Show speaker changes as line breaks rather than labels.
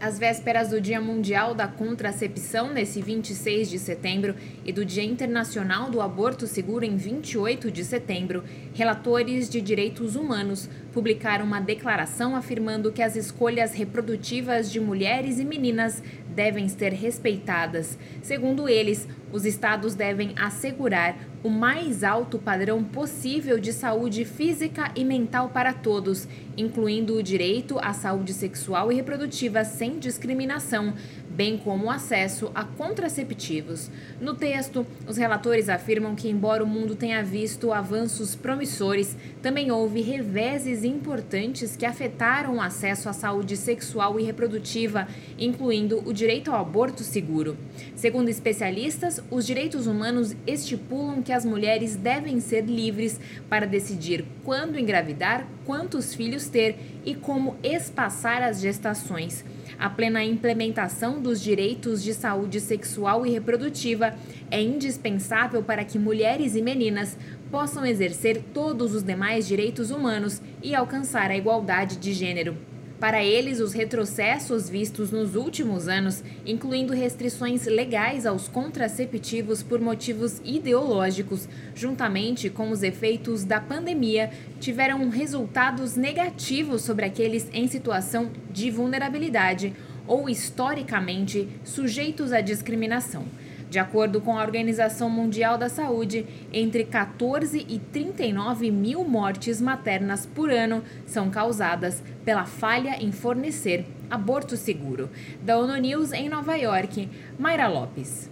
Às vésperas do Dia Mundial da Contracepção, nesse 26 de setembro, e do Dia Internacional do Aborto Seguro, em 28 de setembro, relatores de direitos humanos publicaram uma declaração afirmando que as escolhas reprodutivas de mulheres e meninas devem ser respeitadas. Segundo eles, os estados devem assegurar o mais alto padrão possível de saúde física e mental para todos, incluindo o direito à saúde sexual e reprodutiva sem discriminação, bem como o acesso a contraceptivos. No texto, os relatores afirmam que, embora o mundo tenha visto avanços promissores, também houve reveses importantes que afetaram o acesso à saúde sexual e reprodutiva, incluindo o direito ao aborto seguro. Segundo especialistas, os direitos humanos estipulam que as mulheres devem ser livres para decidir quando engravidar, quantos filhos ter e como espaçar as gestações. A plena implementação dos direitos de saúde sexual e reprodutiva é indispensável para que mulheres e meninas possam exercer todos os demais direitos humanos e alcançar a igualdade de gênero. Para eles, os retrocessos vistos nos últimos anos, incluindo restrições legais aos contraceptivos por motivos ideológicos, juntamente com os efeitos da pandemia, tiveram resultados negativos sobre aqueles em situação de vulnerabilidade ou historicamente sujeitos à discriminação. De acordo com a Organização Mundial da Saúde, entre 14 e 39 mil mortes maternas por ano são causadas pela falha em fornecer aborto seguro. Da ONU News em Nova York, Mayra Lopes.